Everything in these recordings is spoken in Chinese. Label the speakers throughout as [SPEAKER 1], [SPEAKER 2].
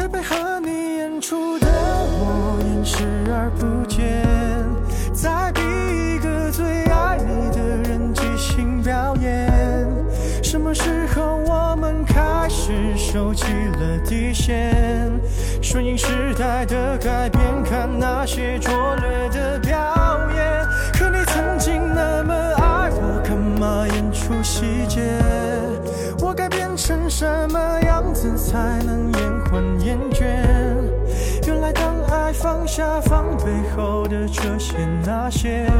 [SPEAKER 1] 该配合你演出的我演视而不见，在逼一个最爱你的人即兴表演。什么时候我们开始收起了底线？顺应时代的改变，看那些拙劣下防备后的这些那些，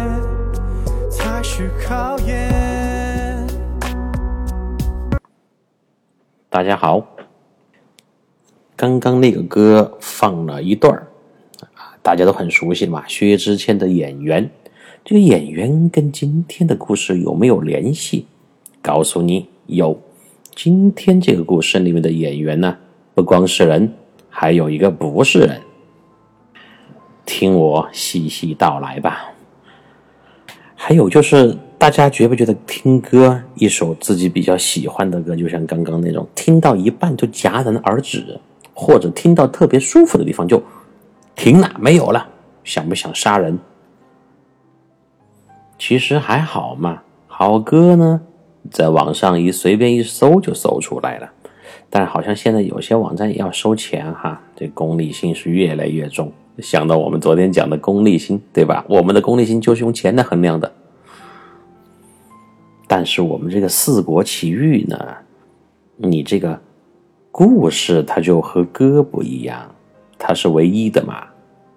[SPEAKER 1] 才是考验。
[SPEAKER 2] 大家好，刚刚那个歌放了一段啊，大家都很熟悉嘛，薛之谦的演员。这个演员跟今天的故事有没有联系？告诉你，有。今天这个故事里面的演员呢，不光是人，还有一个不是人。听我细细道来吧。还有就是，大家觉不觉得听歌，一首自己比较喜欢的歌，就像刚刚那种，听到一半就戛然而止，或者听到特别舒服的地方就停了，没有了，想不想杀人？其实还好嘛，好歌呢，在网上一随便一搜就搜出来了。但好像现在有些网站也要收钱哈，这功利性是越来越重。想到我们昨天讲的功利心，对吧？我们的功利心就是用钱来衡量的。但是我们这个四国奇遇呢，你这个故事它就和歌不一样，它是唯一的嘛，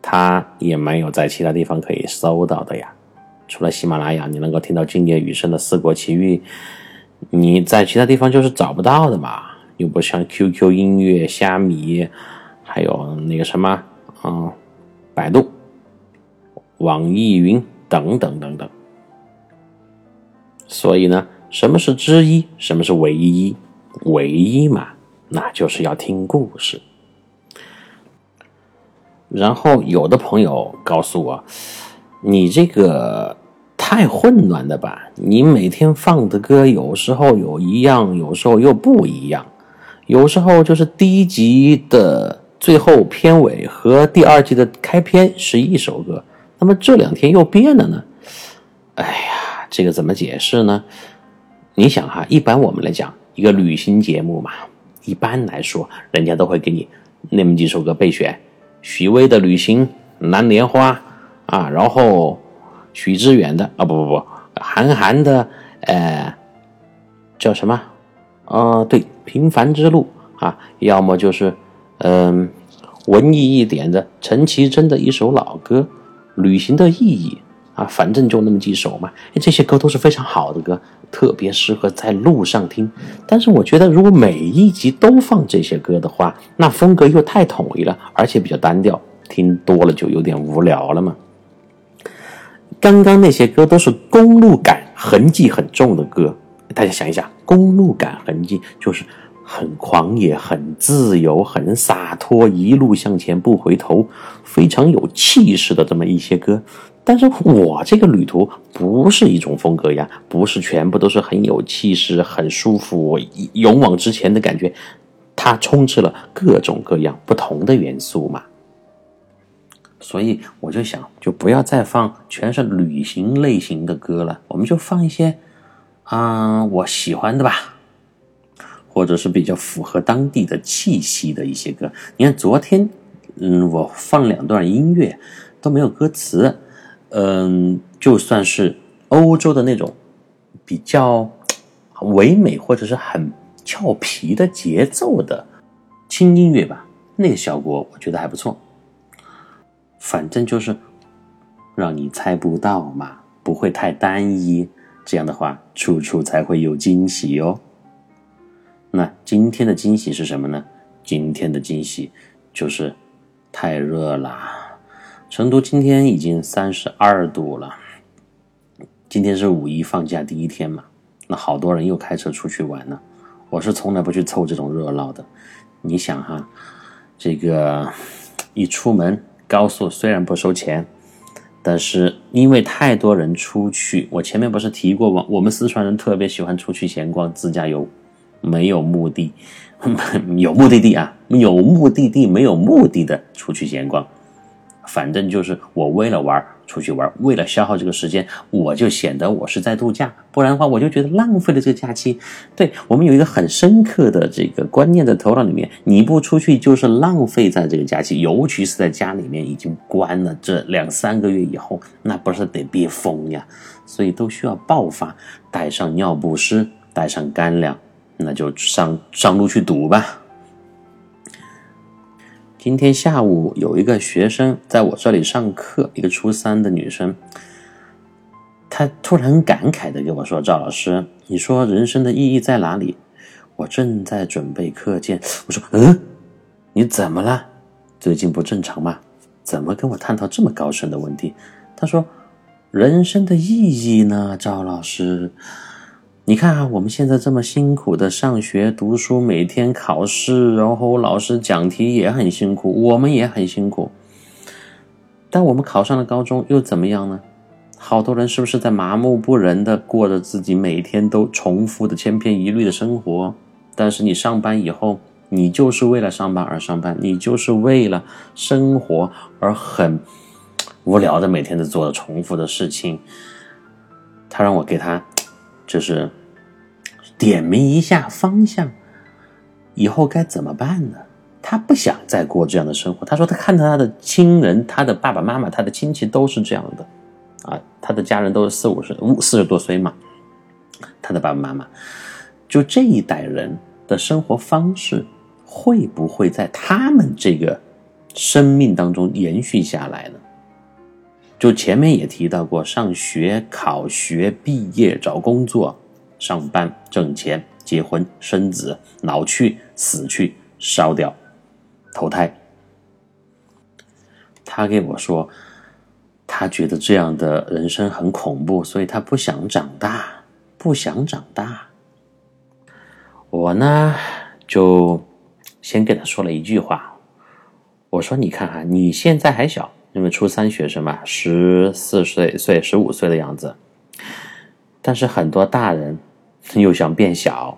[SPEAKER 2] 它也没有在其他地方可以搜到的呀。除了喜马拉雅，你能够听到经典雨声的四国奇遇，你在其他地方就是找不到的嘛。又不像 QQ 音乐、虾米，还有那个什么、嗯，百度、网易云等等等等。所以呢，什么是之一？什么是唯一？唯一嘛，那就是要听故事。然后有的朋友告诉我，你这个太混乱了吧？你每天放的歌有时候有一样，有时候又不一样，有时候就是低级的最后片尾和第二季的开篇是一首歌，那么这两天又变了呢？哎呀，这个怎么解释呢？你想哈，一般我们来讲一个旅行节目嘛，一般来说人家都会给你那么几首歌备选。许巍的《旅行》，蓝莲花啊，然后许知远的啊，不不不，韩寒的，呃，叫什么？啊，对，《平凡之路》啊，要么就是嗯、文艺一点的陈绮贞的一首老歌《旅行的意义》啊，反正就那么几首嘛。这些歌都是非常好的歌，特别适合在路上听。但是我觉得，如果每一集都放这些歌的话，那风格又太统一了，而且比较单调，听多了就有点无聊了嘛。刚刚那些歌都是公路感痕迹很重的歌，大家想一下，公路感痕迹就是很狂野、很自由、很洒脱，一路向前不回头，非常有气势的这么一些歌。但是我这个旅途不是一种风格呀，不是全部都是很有气势、很舒服、勇往直前的感觉，它充斥了各种各样不同的元素嘛。所以我就想，就不要再放全是旅行类型的歌了，我们就放一些，啊、我喜欢的吧，或者是比较符合当地的气息的一些歌。你看昨天，嗯，我放两段音乐都没有歌词，嗯，就算是欧洲的那种比较唯美或者是很俏皮的节奏的轻音乐吧，那个效果我觉得还不错。反正就是让你猜不到嘛，不会太单一。这样的话，处处才会有惊喜哦。那今天的惊喜是什么呢？今天的惊喜就是太热了。成都今天已经三十二度了。今天是五一放假第一天嘛，那好多人又开车出去玩了。我是从来不去凑这种热闹的。你想哈，这个一出门。高速虽然不收钱，但是因为太多人出去，我前面不是提过吗？我们四川人特别喜欢出去闲逛、自驾游，没有目的，有目的地啊，有目的地没有目的的出去闲逛。反正就是我为了玩出去玩，为了消耗这个时间，我就显得我是在度假，不然的话我就觉得浪费了这个假期。对我们有一个很深刻的这个观念在头脑里面，你不出去就是浪费在这个假期，尤其是在家里面已经关了这两三个月以后，那不是得憋疯呀？所以都需要爆发，带上尿不湿，带上干粮，那就上上路去赌吧。今天下午有一个学生在我这里上课，一个初三的女生，她突然感慨的跟我说：“赵老师，你说人生的意义在哪里？”我正在准备课件，我说：“嗯，你怎么了？最近不正常吗？怎么跟我探讨这么高深的问题？”她说：“人生的意义呢，赵老师。”你看啊，我们现在这么辛苦的上学读书，每天考试，然后老师讲题也很辛苦，我们也很辛苦。但我们考上了高中又怎么样呢？好多人是不是在麻木不仁的过着自己每天都重复的千篇一律的生活？但是你上班以后，你就是为了上班而上班，你就是为了生活而很无聊的每天都做着重复的事情。他让我给他。就是点明一下方向，以后该怎么办呢？他不想再过这样的生活。他说他看到他的亲人，他的爸爸妈妈，他的亲戚都是这样的，啊，他的家人都是四五十、五四十多岁嘛。他的爸爸妈妈，就这一代人的生活方式，会不会在他们这个生命当中延续下来呢？就前面也提到过，上学、考学、毕业、找工作、上班、挣钱、结婚、生子、老去、死去、烧掉、投胎。他给我说，他觉得这样的人生很恐怖，所以他不想长大，不想长大。我呢，就先跟他说了一句话，我说：“你看哈，你现在还小。”因为初三学生嘛，十四岁、岁十五岁的样子，但是很多大人又想变小，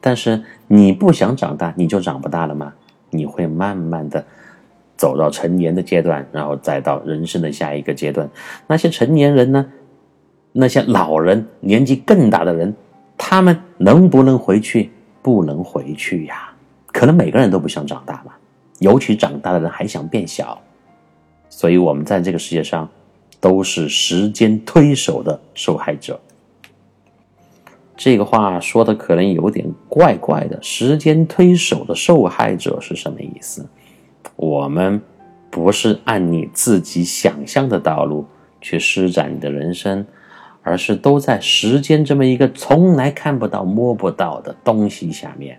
[SPEAKER 2] 但是你不想长大，你就长不大了吗？你会慢慢的走到成年的阶段，然后再到人生的下一个阶段。那些成年人呢？那些老人，年纪更大的人，他们能不能回去？不能回去呀。可能每个人都不想长大吧，尤其长大的人还想变小。所以，我们在这个世界上都是时间推手的受害者。这个话说的可能有点怪怪的。时间推手的受害者是什么意思？我们不是按你自己想象的道路去施展你的人生，而是都在时间这么一个从来看不到、摸不到的东西下面，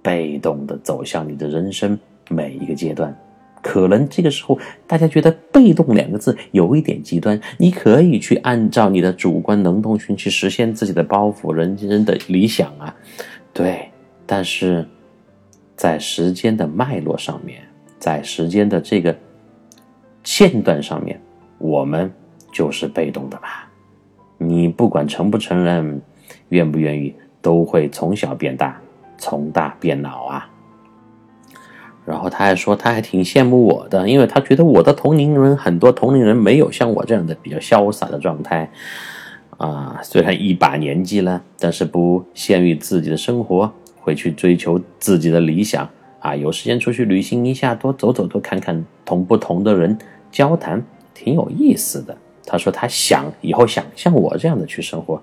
[SPEAKER 2] 被动的走向你的人生每一个阶段。可能这个时候，大家觉得“被动”两个字有一点极端。你可以去按照你的主观能动性去实现自己的抱负、人生的理想啊，对。但是，在时间的脉络上面，在时间的这个线段上面，我们就是被动的吧？你不管承不承认，愿不愿意，都会从小变大，从大变老啊。然后他还说，他还挺羡慕我的，因为他觉得我的同龄人很多，同龄人没有像我这样的比较潇洒的状态，啊，虽然一把年纪了，但是不限于自己的生活，会去追求自己的理想，啊，有时间出去旅行一下，多走走，多看看，同不同的人交谈，挺有意思的。他说他想以后想像我这样的去生活。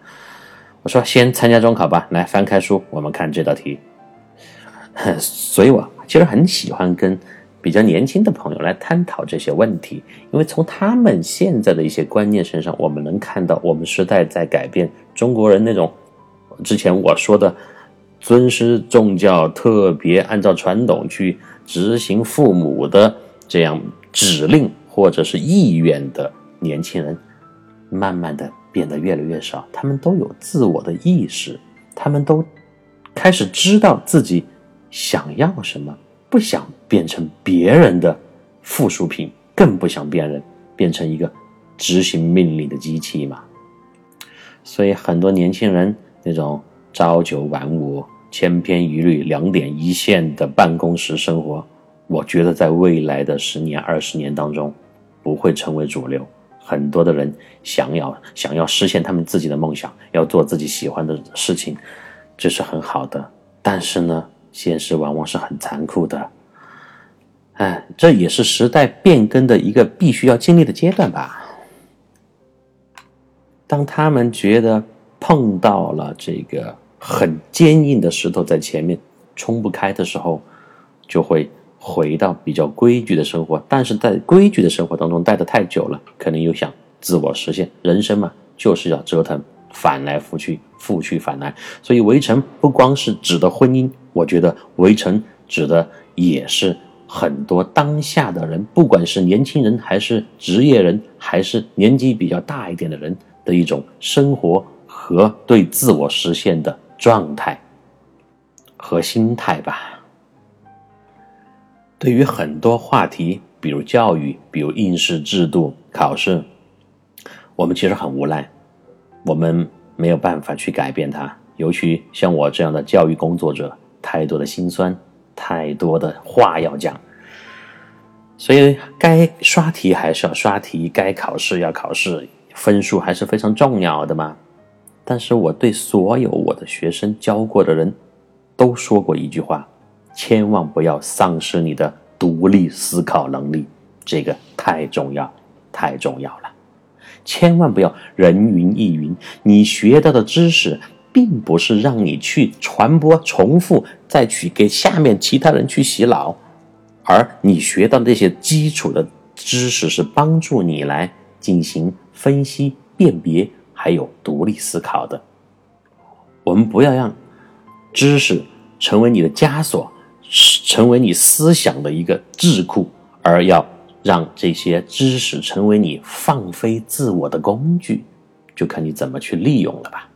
[SPEAKER 2] 我说先参加中考吧，来翻开书，我们看这道题。所以，我其实很喜欢跟比较年轻的朋友来探讨这些问题，因为从他们现在的一些观念身上，我们能看到我们时代在改变。中国人那种之前我说的尊师重教、特别按照传统去执行父母的这样指令或者是意愿的年轻人，慢慢的变得越来越少。他们都有自我的意识，他们都开始知道自己。想要什么？不想变成别人的附属品，更不想变人变成一个执行命令的机器嘛。所以很多年轻人那种朝九晚五、千篇一律、两点一线的办公室生活，我觉得在未来的十年、二十年当中，不会成为主流。很多的人想要想要实现他们自己的梦想，要做自己喜欢的事情，这是很好的。但是呢，现实往往是很残酷的。哎，这也是时代变更的一个必须要经历的阶段吧。当他们觉得碰到了这个很坚硬的石头在前面冲不开的时候，就会。回到比较规矩的生活，但是在规矩的生活当中待得太久了，可能又想自我实现。人生嘛，就是要折腾，翻来覆去，覆去反来。所以围城不光是指的婚姻，我觉得围城指的也是很多当下的人，不管是年轻人，还是职业人，还是年纪比较大一点的人的一种生活和对自我实现的状态和心态吧。对于很多话题，比如教育，比如应试制度、考试，我们其实很无奈，我们没有办法去改变它。尤其像我这样的教育工作者，太多的心酸，太多的话要讲。所以，该刷题还是要刷题，该考试要考试，分数还是非常重要的嘛。但是，我对所有我的学生教过的人，都说过一句话。千万不要丧失你的独立思考能力，这个太重要，太重要了。千万不要人云亦云，你学到的知识并不是让你去传播、重复，再去给下面其他人去洗脑，而你学到的这些基础的知识是帮助你来进行分析、辨别，还有独立思考的。我们不要让知识成为你的枷锁。成为你思想的一个智库，而要让这些知识成为你放飞自我的工具，就看你怎么去利用了吧。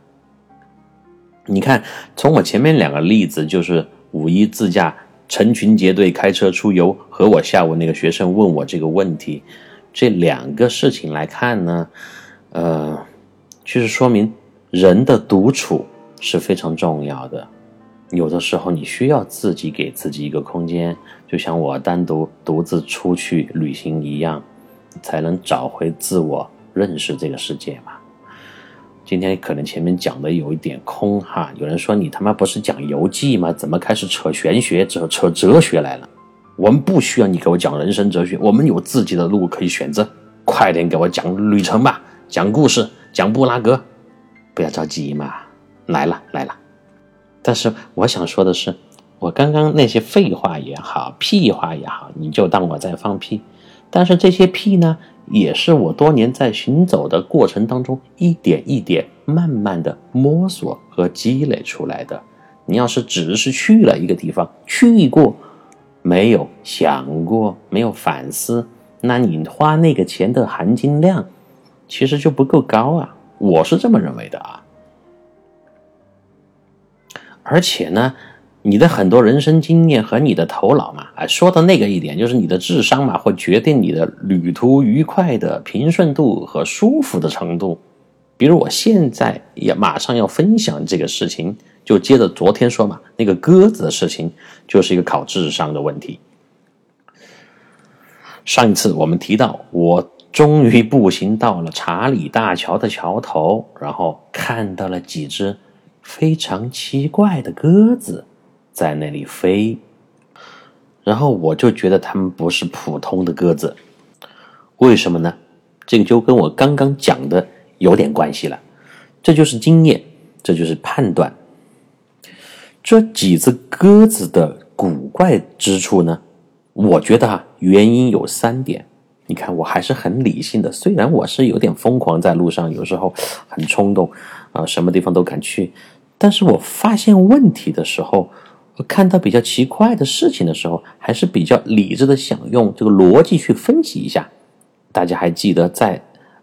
[SPEAKER 2] 你看，从我前面两个例子，就是五一自驾成群结队开车出游，和我下午那个学生问我这个问题，这两个事情来看呢，呃，就是说明人的独处是非常重要的。有的时候你需要自己给自己一个空间，就像我单独独自出去旅行一样，才能找回自我，认识这个世界嘛。今天可能前面讲的有一点空哈，有人说你他妈不是讲游记吗？怎么开始扯玄学、扯扯哲学来了？我们不需要你给我讲人生哲学，我们有自己的路可以选择。快点给我讲旅程吧，讲故事，讲布拉格，不要着急嘛，来了来了。但是我想说的是，我刚刚那些废话也好，屁话也好，你就当我在放屁。但是这些屁呢，也是我多年在行走的过程当中一点一点慢慢的摸索和积累出来的。你要是只是去了一个地方，去过，没有想过，没有反思，那你花那个钱的含金量，其实就不够高啊。我是这么认为的啊。而且呢，你的很多人生经验和你的头脑嘛，哎，说到那个一点，就是你的智商嘛，会决定你的旅途愉快的平顺度和舒服的程度。比如我现在也马上要分享这个事情，就接着昨天说嘛，那个鸽子的事情，就是一个考智商的问题。上一次我们提到，我终于步行到了查理大桥的桥头，然后看到了几只。非常奇怪的鸽子在那里飞，然后我就觉得它们不是普通的鸽子，为什么呢？这个就跟我刚刚讲的有点关系了。这就是经验，这就是判断。这几只鸽子的古怪之处呢？我觉得啊，原因有三点。你看，我还是很理性的，虽然我是有点疯狂，在路上有时候很冲动啊，什么地方都敢去。但是我发现问题的时候，看到比较奇怪的事情的时候，还是比较理智的，想用这个逻辑去分析一下。大家还记得在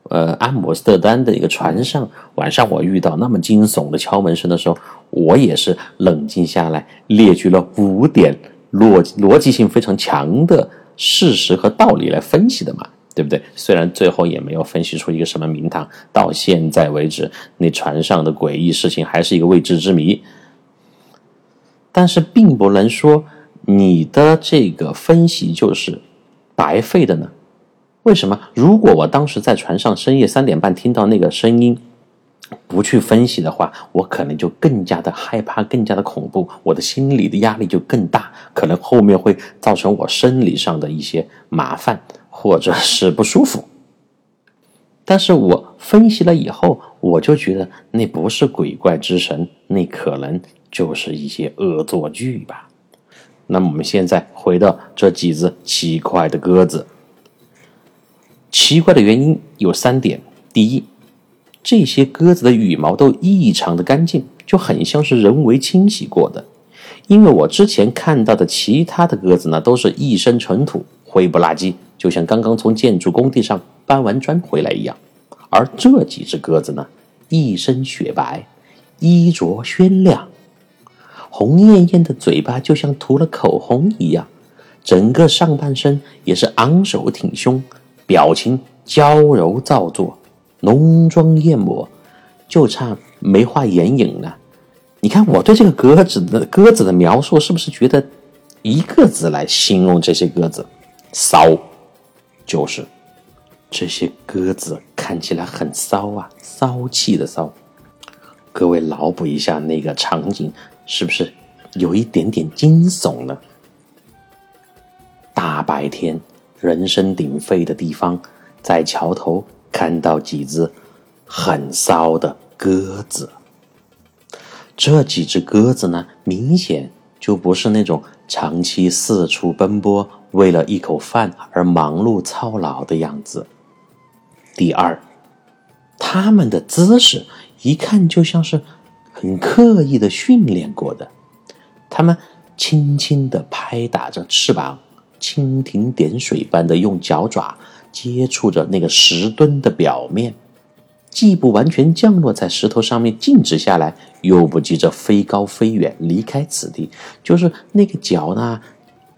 [SPEAKER 2] 呃阿姆斯特丹的一个船上，晚上我遇到那么惊悚的敲门声的时候，我也是冷静下来，列举了五点逻逻辑性非常强的事实和道理来分析的嘛。对不对？虽然最后也没有分析出一个什么名堂，到现在为止，那船上的诡异事情还是一个未知之谜。但是并不能说你的这个分析就是白费的呢？为什么？如果我当时在船上深夜三点半听到那个声音，不去分析的话，我可能就更加的害怕，更加的恐怖，我的心理的压力就更大，可能后面会造成我生理上的一些麻烦或者是不舒服。但是我分析了以后，我就觉得那不是鬼怪之神，那可能就是一些恶作剧吧。那么我们现在回到这几只奇怪的鸽子。奇怪的原因有三点：第一，这些鸽子的羽毛都异常的干净，就很像是人为清洗过的。因为我之前看到的其他的鸽子呢，都是一身尘土，灰不拉几，就像刚刚从建筑工地上搬完砖回来一样。而这几只鸽子呢，一身雪白，衣着鲜亮，红艳艳的嘴巴就像涂了口红一样，整个上半身也是昂首挺胸。表情娇柔造作，浓妆艳抹，就差没画眼影了。你看我对这个鸽子的鸽子的描述，是不是觉得一个字来形容这些鸽子？骚，就是这些鸽子看起来很骚啊，骚气的骚。各位脑补一下那个场景，是不是有一点点惊悚呢？大白天。人声鼎沸的地方，在桥头看到几只很骚的鸽子。这几只鸽子呢，明显就不是那种长期四处奔波、为了一口饭而忙碌操劳的样子。第二，他们的姿势一看就像是很刻意的训练过的。他们轻轻地拍打着翅膀。蜻蜓点水般的用脚爪接触着那个石墩的表面，既不完全降落在石头上面静止下来，又不急着飞高飞远离开此地，就是那个脚呢，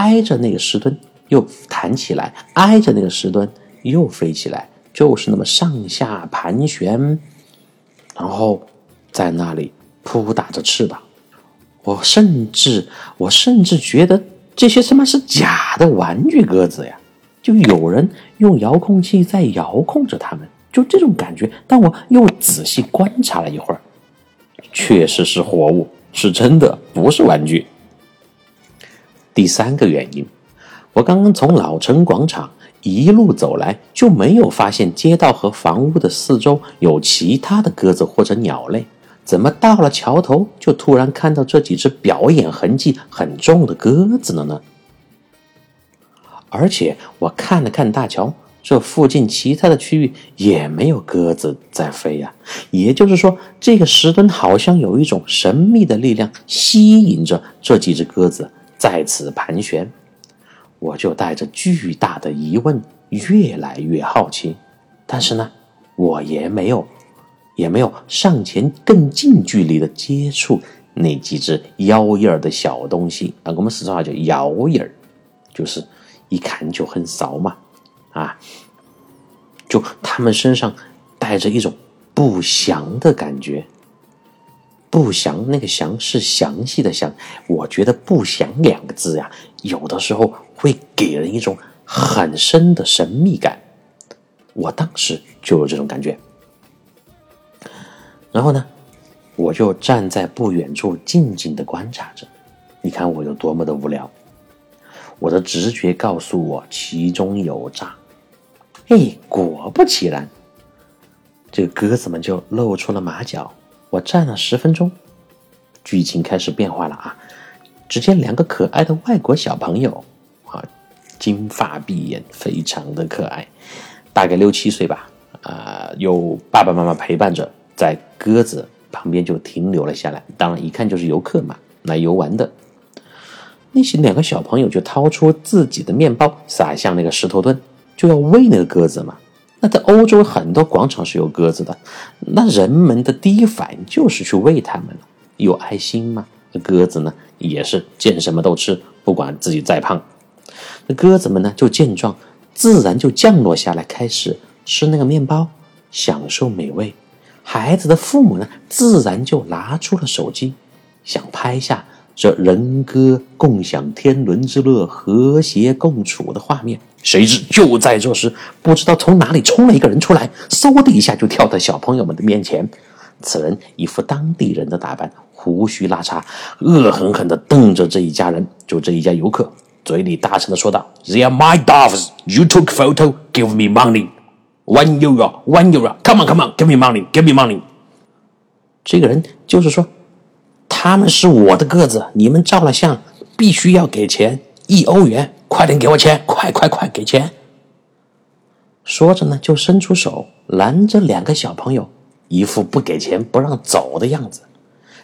[SPEAKER 2] 挨着那个石墩又弹起来，挨着那个石墩又飞起来，就是那么上下盘旋，然后在那里扑打着翅膀。我甚至，我甚至觉得。这些他妈是假的玩具鸽子呀！就有人用遥控器在遥控着它们，就这种感觉。但我又仔细观察了一会儿，确实是活物，是真的，不是玩具。第三个原因，我刚刚从老城广场一路走来，就没有发现街道和房屋的四周有其他的鸽子或者鸟类。怎么到了桥头就突然看到这几只表演痕迹很重的鸽子了呢？而且我看了看大桥，这附近其他的区域也没有鸽子在飞呀。也就是说，这个石墩好像有一种神秘的力量吸引着这几只鸽子在此盘旋。我就带着巨大的疑问，越来越好奇，但是呢，我也没有。也没有上前更近距离的接触那几只妖艳儿的小东西啊，我们四川话叫妖艳儿，就是一看就很骚嘛，啊，就他们身上带着一种不祥的感觉，不祥那个祥是详细的详，我觉得不祥两个字呀，有的时候会给人一种很深的神秘感，我当时就有这种感觉。然后呢，我就站在不远处静静的观察着。你看我有多么的无聊。我的直觉告诉我其中有诈。嘿，果不其然，这个鸽子们就露出了马脚。我站了十分钟，剧情开始变化了啊！只见两个可爱的外国小朋友啊，金发碧眼，非常的可爱，大概六七岁吧。啊，有爸爸妈妈陪伴着。在鸽子旁边就停留了下来，当然一看就是游客嘛，来游玩的。那些两个小朋友就掏出自己的面包撒向那个石头墩，就要喂那个鸽子嘛。那在欧洲很多广场是有鸽子的，那人们的第一反应就是去喂它们了，有爱心嘛。鸽子呢也是见什么都吃，不管自己再胖。那鸽子们呢就见状，自然就降落下来，开始吃那个面包，享受美味。孩子的父母呢，自然就拿出了手机，想拍下这人歌共享天伦之乐、和谐共处的画面。谁知就在这时，不知道从哪里冲了一个人出来，嗖的一下就跳到小朋友们的面前。此人一副当地人的打扮，胡须拉碴，恶狠狠地瞪着这一家人，就这一家游客，嘴里大声地说道：“They are my dogs. You took photo. Give me money. One euro. One euro. Come on, come on. Give me money. Give me money.” 这个人就是说，他们是我的鸽子，你们照了相必须要给钱，一欧元，快点给我钱，快快快给钱！说着呢，就伸出手拦着两个小朋友。一副不给钱不让走的样子，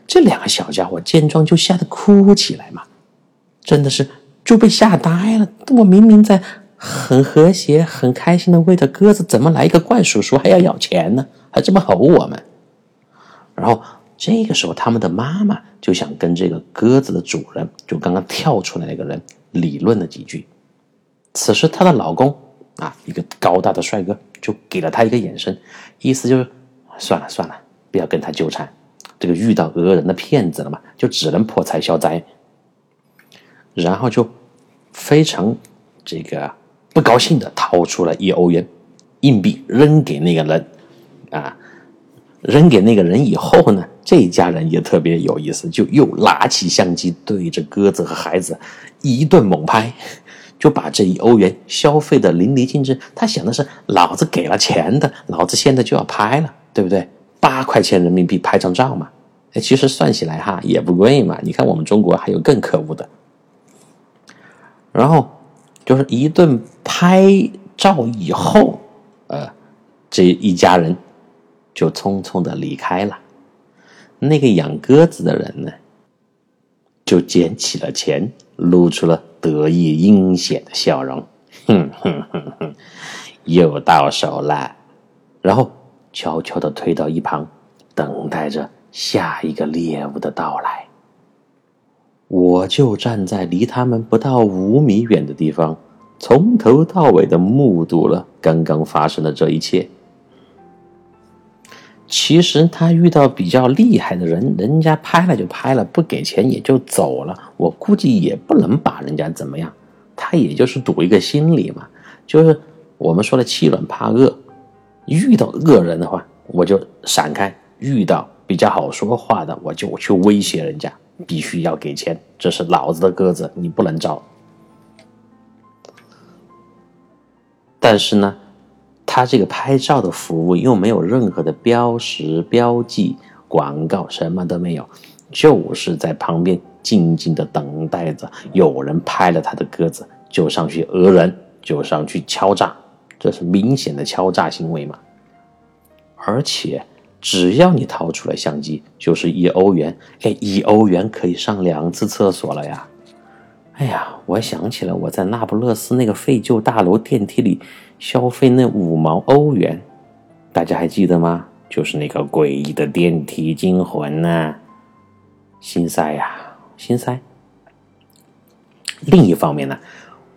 [SPEAKER 2] 这两个小家伙见状就吓得哭起来嘛，真的是就被吓呆了。我明明在很和谐、很开心的喂着鸽子，怎么来一个怪叔叔还要要钱呢？还这么吼我们？然后这个时候，他们的妈妈就想跟这个鸽子的主人，就刚刚跳出来那个人理论了几句。此时，她的老公啊，一个高大的帅哥，就给了她一个眼神，意思就是。算了算了，不要跟他纠缠。这个遇到讹人的骗子了嘛，就只能破财消灾。然后就非常这个不高兴的掏出了一欧元硬币扔给那个人啊，扔给那个人以后呢，这一家人也特别有意思，就又拿起相机对着鸽子和孩子一顿猛拍，就把这一欧元消费的淋漓尽致。他想的是，老子给了钱的，老子现在就要拍了。对不对？八块钱人民币拍张照嘛？哎，其实算起来哈也不贵嘛。你看我们中国还有更可恶的。然后就是一顿拍照以后，呃，这一家人就匆匆的离开了。那个养鸽子的人呢，就捡起了钱，露出了得意阴险的笑容，哼哼哼哼，又到手了。然后。悄悄的退到一旁，等待着下一个猎物的到来。我就站在离他们不到五米远的地方，从头到尾的目睹了刚刚发生的这一切。其实他遇到比较厉害的人，人家拍了就拍了，不给钱也就走了。我估计也不能把人家怎么样，他也就是赌一个心理嘛，就是我们说的欺软怕恶。遇到恶人的话，我就闪开；遇到比较好说话的，我就去威胁人家，必须要给钱。这是老子的鸽子，你不能招。但是呢，他这个拍照的服务又没有任何的标识、标记、广告，什么都没有，就是在旁边静静的等待着有人拍了他的鸽子，就上去讹人，就上去敲诈。这是明显的敲诈行为嘛？而且只要你掏出来相机，就是一欧元。哎，一欧元可以上两次厕所了呀！哎呀，我想起了我在那不勒斯那个废旧大楼电梯里消费那五毛欧元，大家还记得吗？就是那个诡异的电梯惊魂呐，心塞呀，心塞。另一方面呢，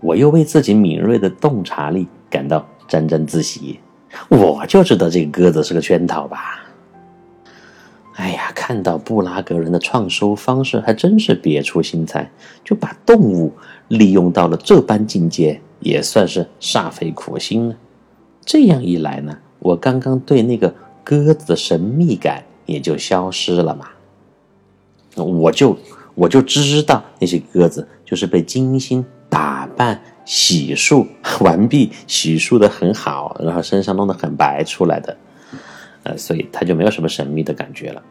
[SPEAKER 2] 我又为自己敏锐的洞察力。感到沾沾自喜，我就知道这个鸽子是个圈套吧。哎呀，看到布拉格人的创收方式，还真是别出心裁，就把动物利用到了这般境界，也算是煞费苦心了。这样一来呢，我刚刚对那个鸽子的神秘感也就消失了嘛。我就我就知道那些鸽子就是被精心打扮。洗漱完毕，洗漱的很好，然后身上弄得很白出来的，呃，所以他就没有什么神秘的感觉了。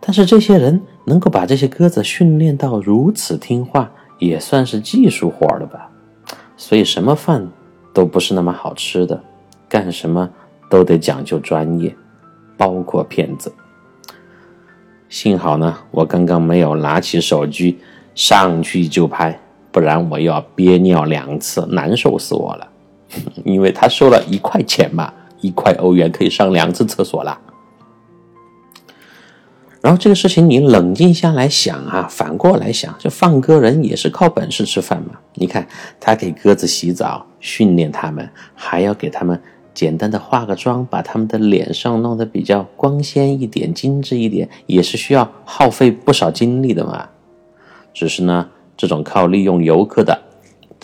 [SPEAKER 2] 但是这些人能够把这些鸽子训练到如此听话，也算是技术活了吧？所以什么饭都不是那么好吃的，干什么都得讲究专业，包括骗子。幸好呢，我刚刚没有拿起手机。上去就拍，不然我要憋尿两次，难受死我了。因为他收了一块钱嘛，一块欧元可以上两次厕所啦。然后这个事情你冷静下来想啊，反过来想，这放鸽人也是靠本事吃饭嘛。你看他给鸽子洗澡，训练他们，还要给他们简单的化个妆，把他们的脸上弄得比较光鲜一点、精致一点，也是需要耗费不少精力的嘛。只是呢，这种靠利用游客的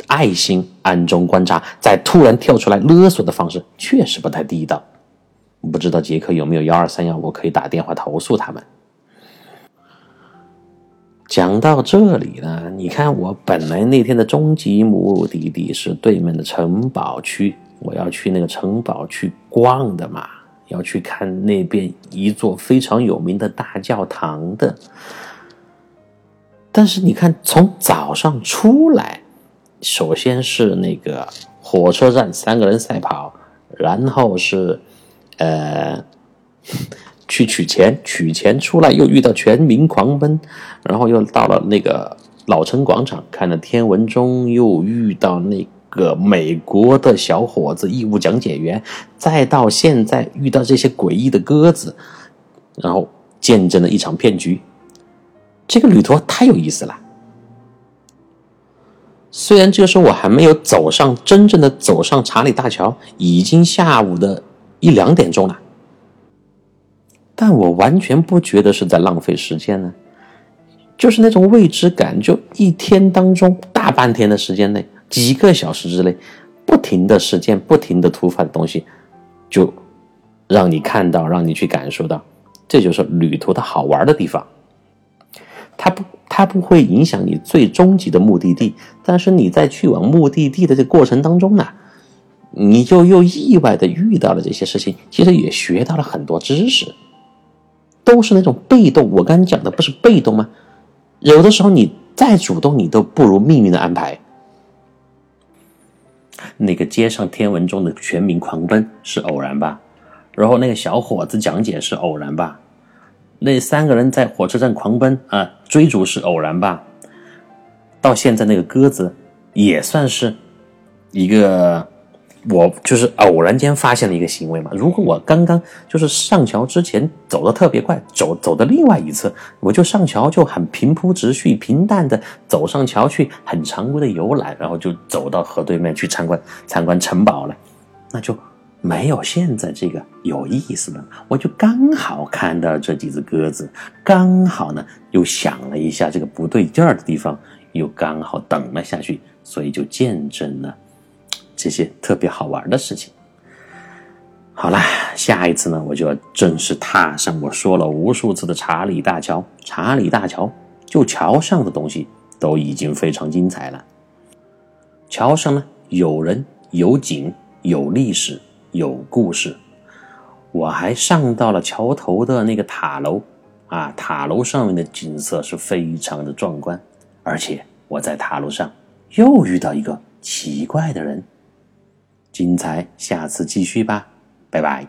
[SPEAKER 2] 爱心暗中观察，再突然跳出来勒索的方式，确实不太地道。不知道杰克有没有幺二三幺五可以打电话投诉他们？讲到这里呢，你看我本来那天的终极目的地是对面的城堡区，我要去那个城堡去逛的嘛，要去看那边一座非常有名的大教堂的。但是你看，从早上出来，首先是那个火车站三个人赛跑，然后是呃。去取钱，取钱出来又遇到全民狂奔，然后又到了那个老城广场看了天文钟，又遇到那个美国的小伙子义务讲解员，再到现在遇到这些诡异的鸽子，然后见证了一场骗局。这个旅途太有意思了。虽然这个时候我还没有走上真正的走上查理大桥，已经下午的一两点钟了。但我完全不觉得是在浪费时间呢，就是那种未知感，就一天当中大半天的时间内，几个小时之内，不停的事件，不停的突发的东西，就让你看到，让你去感受到，这就是旅途的好玩的地方。它不，它不会影响你最终极的目的地，但是你在去往目的地的这过程当中呢，你就又意外的遇到了这些事情，其实也学到了很多知识。都是那种被动，我刚讲的不是被动吗？有的时候你再主动，你都不如命运的安排。那个街上天文中的全民狂奔是偶然吧？然后那个小伙子讲解是偶然吧？那三个人在火车站狂奔啊，追逐是偶然吧？到现在那个鸽子也算是一个。我就是偶然间发现了一个行为嘛。如果我刚刚就是上桥之前走的特别快，走走的另外一侧，我就上桥就很平铺直叙、平淡的走上桥去，很常规的游览，然后就走到河对面去参观参观城堡了，那就没有现在这个有意思了。我就刚好看到这几只鸽子，刚好呢又想了一下这个不对劲儿的地方，又刚好等了下去，所以就见证了。这些特别好玩的事情。好啦，下一次呢，我就要正式踏上我说了无数次的查理大桥。查理大桥，就桥上的东西都已经非常精彩了。桥上呢，有人、有景、有历史、有故事。我还上到了桥头的那个塔楼，啊，塔楼上面的景色是非常的壮观。而且我在塔楼上又遇到一个奇怪的人。精彩，下次继续吧，拜拜。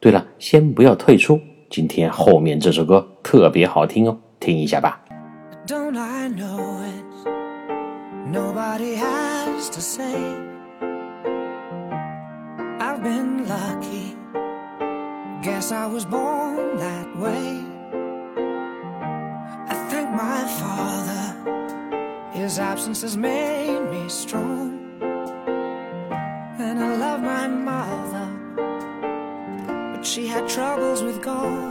[SPEAKER 2] 对了，先不要退出，今天后面这首歌特别好听哦，听一下吧。
[SPEAKER 3] His absence has made me strong. And I love my mother, but
[SPEAKER 1] she had troubles with God.